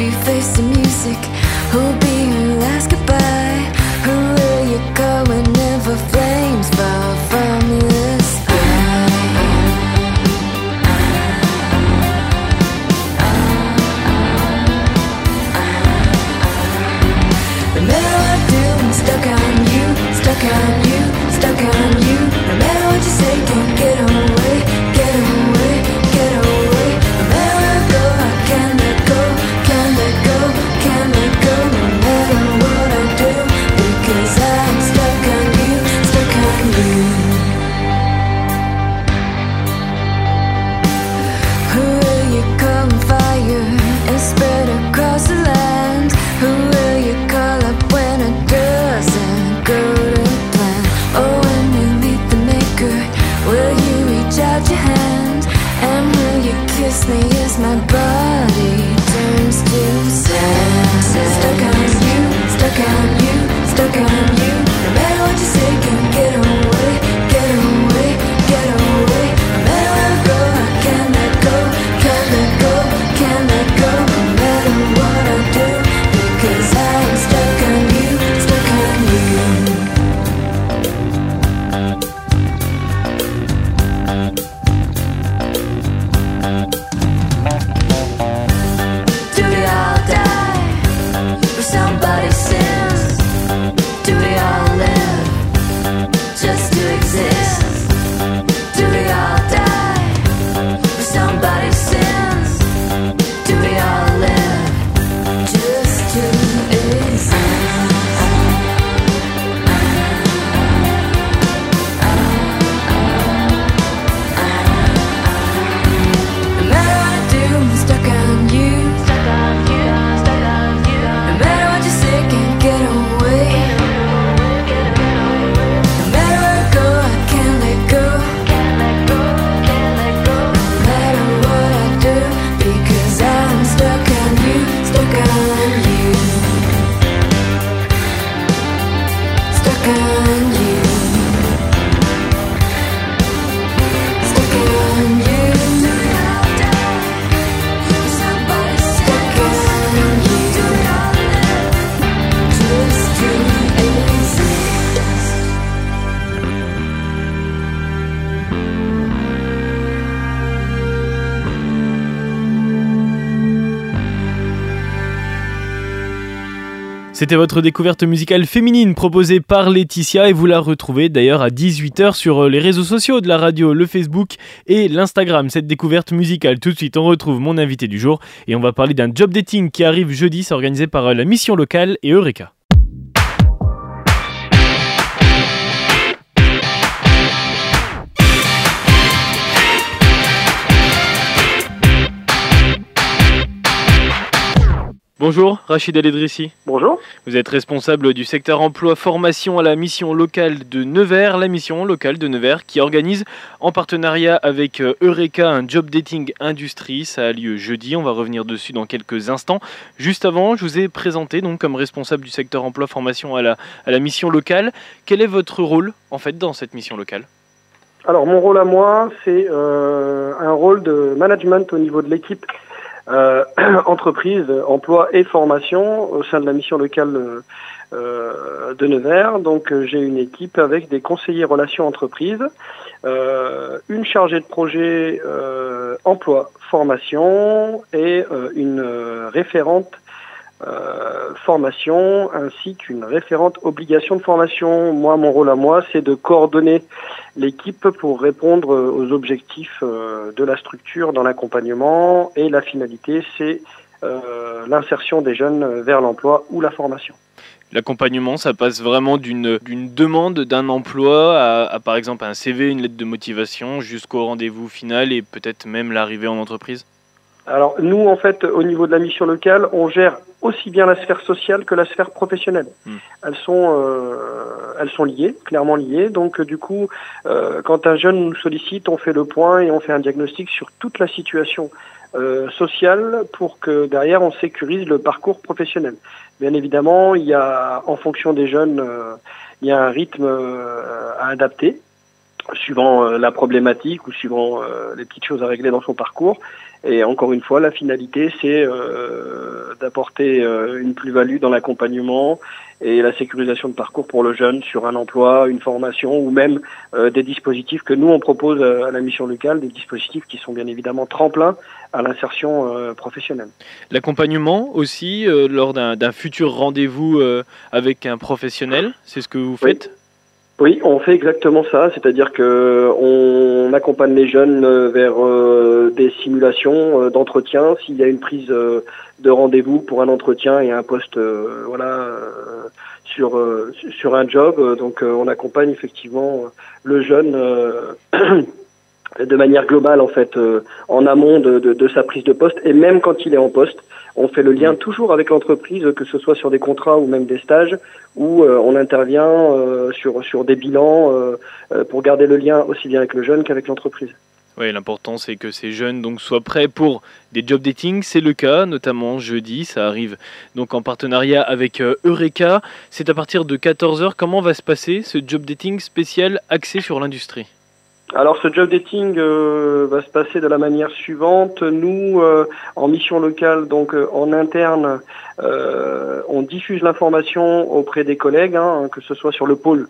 You face the music. Who? girl. C'était votre découverte musicale féminine proposée par Laetitia et vous la retrouvez d'ailleurs à 18h sur euh, les réseaux sociaux de la radio, le Facebook et l'Instagram. Cette découverte musicale, tout de suite on retrouve mon invité du jour et on va parler d'un job dating qui arrive jeudi, c'est organisé par euh, la mission locale et Eureka. Bonjour, Rachid Aledrissi. Bonjour. Vous êtes responsable du secteur emploi formation à la mission locale de Nevers, la mission locale de Nevers qui organise en partenariat avec euh, Eureka un job dating industrie. Ça a lieu jeudi, on va revenir dessus dans quelques instants. Juste avant, je vous ai présenté donc comme responsable du secteur emploi formation à la, à la mission locale. Quel est votre rôle en fait dans cette mission locale? Alors mon rôle à moi, c'est euh, un rôle de management au niveau de l'équipe euh, entreprise, emploi et formation au sein de la mission locale euh, de Nevers. Donc euh, j'ai une équipe avec des conseillers relations entreprises, euh, une chargée de projet emploi formation et une référente euh, formation ainsi qu'une référente obligation de formation. Moi, mon rôle à moi, c'est de coordonner l'équipe pour répondre euh, aux objectifs euh, de la structure dans l'accompagnement et la finalité, c'est l'insertion des jeunes vers l'emploi ou la formation. L'accompagnement, ça passe vraiment d'une demande d'un emploi à, par exemple un CV, une lettre de motivation jusqu'au rendez-vous final et peut-être même l'arrivée en entreprise? Alors nous, en fait, au niveau de la mission locale, on gère aussi bien la sphère sociale que la sphère professionnelle. Hmm. Elles sont euh, elles sont liées, clairement liées. Donc euh, du coup, euh, quand un jeune nous sollicite, on fait le point et on fait un diagnostic sur toute la situation euh, sociale pour que derrière on sécurise le parcours professionnel. Bien évidemment, il y a en fonction des jeunes, euh, il y a un rythme euh, à adapter suivant la problématique ou suivant les petites choses à régler dans son parcours. Et encore une fois, la finalité, c'est euh, d'apporter euh, une plus-value dans l'accompagnement et la sécurisation de parcours pour le jeune sur un emploi, une formation ou même euh, des dispositifs que nous, on propose euh, à la mission locale, des dispositifs qui sont bien évidemment tremplins à l'insertion euh, professionnelle. L'accompagnement aussi euh, lors d'un futur rendez-vous euh, avec un professionnel, c'est ce que vous faites? Oui, on fait exactement ça, c'est-à-dire que on accompagne les jeunes euh, vers euh, des simulations euh, d'entretien s'il y a une prise de rendez-vous pour un entretien et un poste voilà sur sur un job. Donc on accompagne effectivement le jeune de manière globale en fait en amont de, de, sa prise de poste et même quand il est en poste on fait le lien toujours avec l'entreprise, que ce soit sur des contrats ou même des stages, où on intervient sur, sur des bilans pour garder le lien aussi bien avec le jeune qu'avec l'entreprise. Oui, l'important c'est que ces jeunes donc soient prêts pour des job dating. C'est le cas, notamment jeudi. Ça arrive donc en partenariat avec euh, Eureka. C'est à partir de 14h. Comment va se passer ce job dating spécial axé sur l'industrie? Alors ce job dating euh, va se passer de la manière suivante. Nous, euh, en mission locale, donc en interne, on diffuse l'information auprès des collègues, hein, que ce soit sur le pôle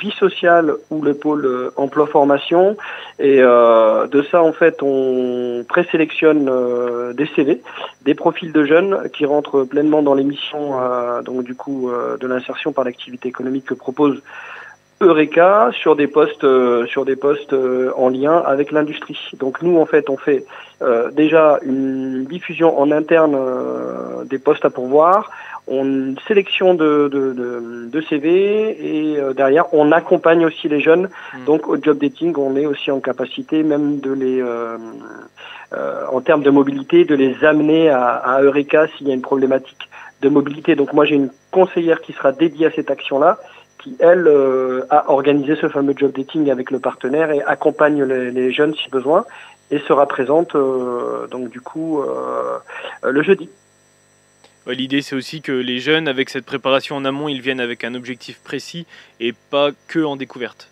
vie sociale ou le pôle euh, emploi-formation. Et euh, de ça, en fait, on présélectionne euh, des CV, des profils de jeunes qui rentrent pleinement dans l'émission, donc du coup, de l'insertion par l'activité économique que propose Eureka sur des postes sur des postes en lien avec l'industrie. Donc nous en fait on fait déjà une diffusion en interne des postes à pourvoir on sélection de, de, de, CV et euh, derrière on accompagne aussi les jeunes. Hmm. Donc au job dating, on est aussi en capacité même de les, euh, euh, en termes de mobilité, de les amener à, à Eureka s'il y a une problématique de mobilité. Donc moi j'ai une conseillère qui sera dédiée à cette action-là qui, elle, a organisé ce fameux job dating avec le partenaire et accompagne les, jeunes si besoin et sera présente donc du coup le jeudi. L'idée, c'est aussi que les jeunes, avec cette préparation en amont, ils viennent avec un objectif précis et pas que en découverte.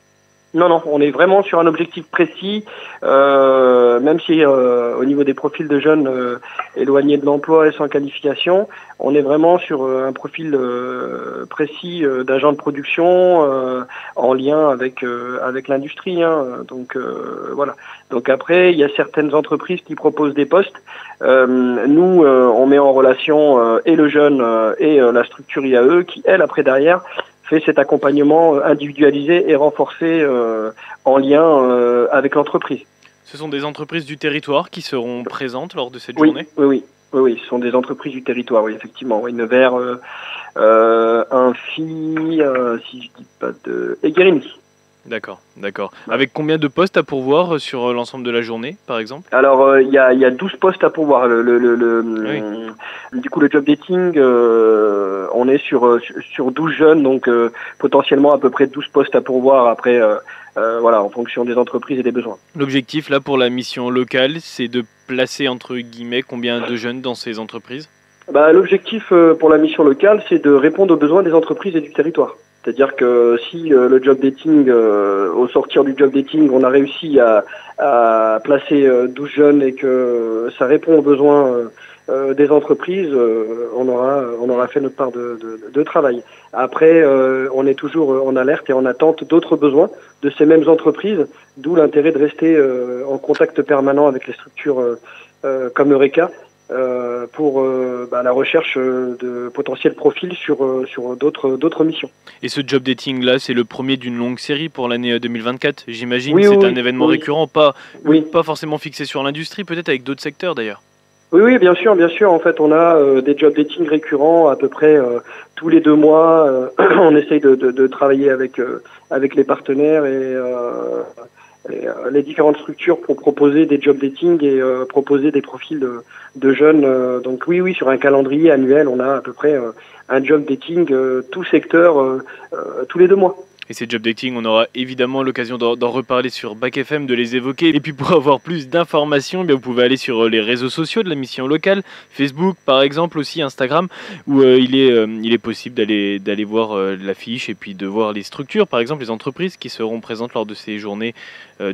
Non, non, on est vraiment sur un objectif précis, euh, même si euh, au niveau des profils de jeunes euh, éloignés de l'emploi et sans qualification, on est vraiment sur un profil précis d'agent de production en lien avec avec l'industrie. Hein. donc voilà. Donc après, il y a certaines entreprises qui proposent des postes. nous, on met en relation et le jeune et la structure IAE qui, elle, après derrière, fait cet accompagnement euh, individualisé et renforcé euh, en lien euh, avec l'entreprise. Ce sont des entreprises du territoire qui seront présentes lors de cette journée? Oui, oui, oui, oui, ce sont des entreprises du territoire, oui, effectivement. Oui, Nevers, euh, un si je dis pas de... et D'accord, d'accord. Avec combien de postes à pourvoir sur l'ensemble de la journée, par exemple? Alors, il y, a, y, a, 12 postes à pourvoir. Le, le, le, Du coup, le job dating, on est sur, sur 12 jeunes, donc potentiellement à peu près 12 postes à pourvoir après, voilà, en fonction des entreprises et des besoins. L'objectif, là, pour la mission locale, c'est de placer, entre guillemets, combien de jeunes dans ces entreprises? Bah, L'objectif pour la mission locale, c'est de répondre aux besoins des entreprises et du territoire. C'est-à-dire que si euh, le job dating, euh, au sortir du job dating, on a réussi à, à placer 12 euh, jeunes et que ça répond aux besoins des entreprises, on aura on aura fait notre part de, de, de travail. Après, on est toujours en alerte et en attente d'autres besoins de ces mêmes entreprises, d'où l'intérêt de rester en contact permanent avec les structures comme Eureka euh, pour euh, bah, la recherche euh, de potentiels profils sur, sur d'autres, d'autres missions. Et ce job dating là, c'est le premier d'une longue série pour l'année 2024, j'imagine. Oui, c'est un événement récurrent, pas, pas forcément fixé sur l'industrie, peut-être avec d'autres secteurs d'ailleurs. Oui, oui, bien sûr, bien sûr. En fait, on a des job dating récurrents à peu près tous les deux mois. on essaye de, de, de travailler avec avec les partenaires et euh, les différentes structures pour proposer des job dating et euh, proposer des profils de, jeunes. Euh, donc oui, oui, sur un calendrier annuel, on a à peu près un job dating tout secteur tous les deux mois. Et ces job dating, on aura évidemment l'occasion d'en reparler sur Bac FM, de les évoquer. Et puis pour avoir plus d'informations, eh vous pouvez aller sur euh, les réseaux sociaux de la mission locale, Facebook par exemple, aussi Instagram, où euh, il, est, euh, il est possible d'aller voir l'affiche et puis de voir les structures, par exemple les entreprises qui seront présentes lors de ces journées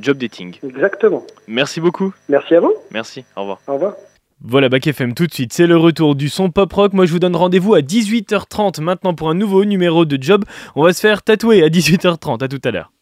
job dating. Exactement. Merci beaucoup. Merci à vous. Merci, au revoir. Au revoir. Voilà Bac FM tout de suite, c'est le retour du son pop rock. Moi je vous donne rendez-vous à 18h30 maintenant pour un nouveau numéro de Job. On va se faire tatouer à 18h30, à tout à l'heure.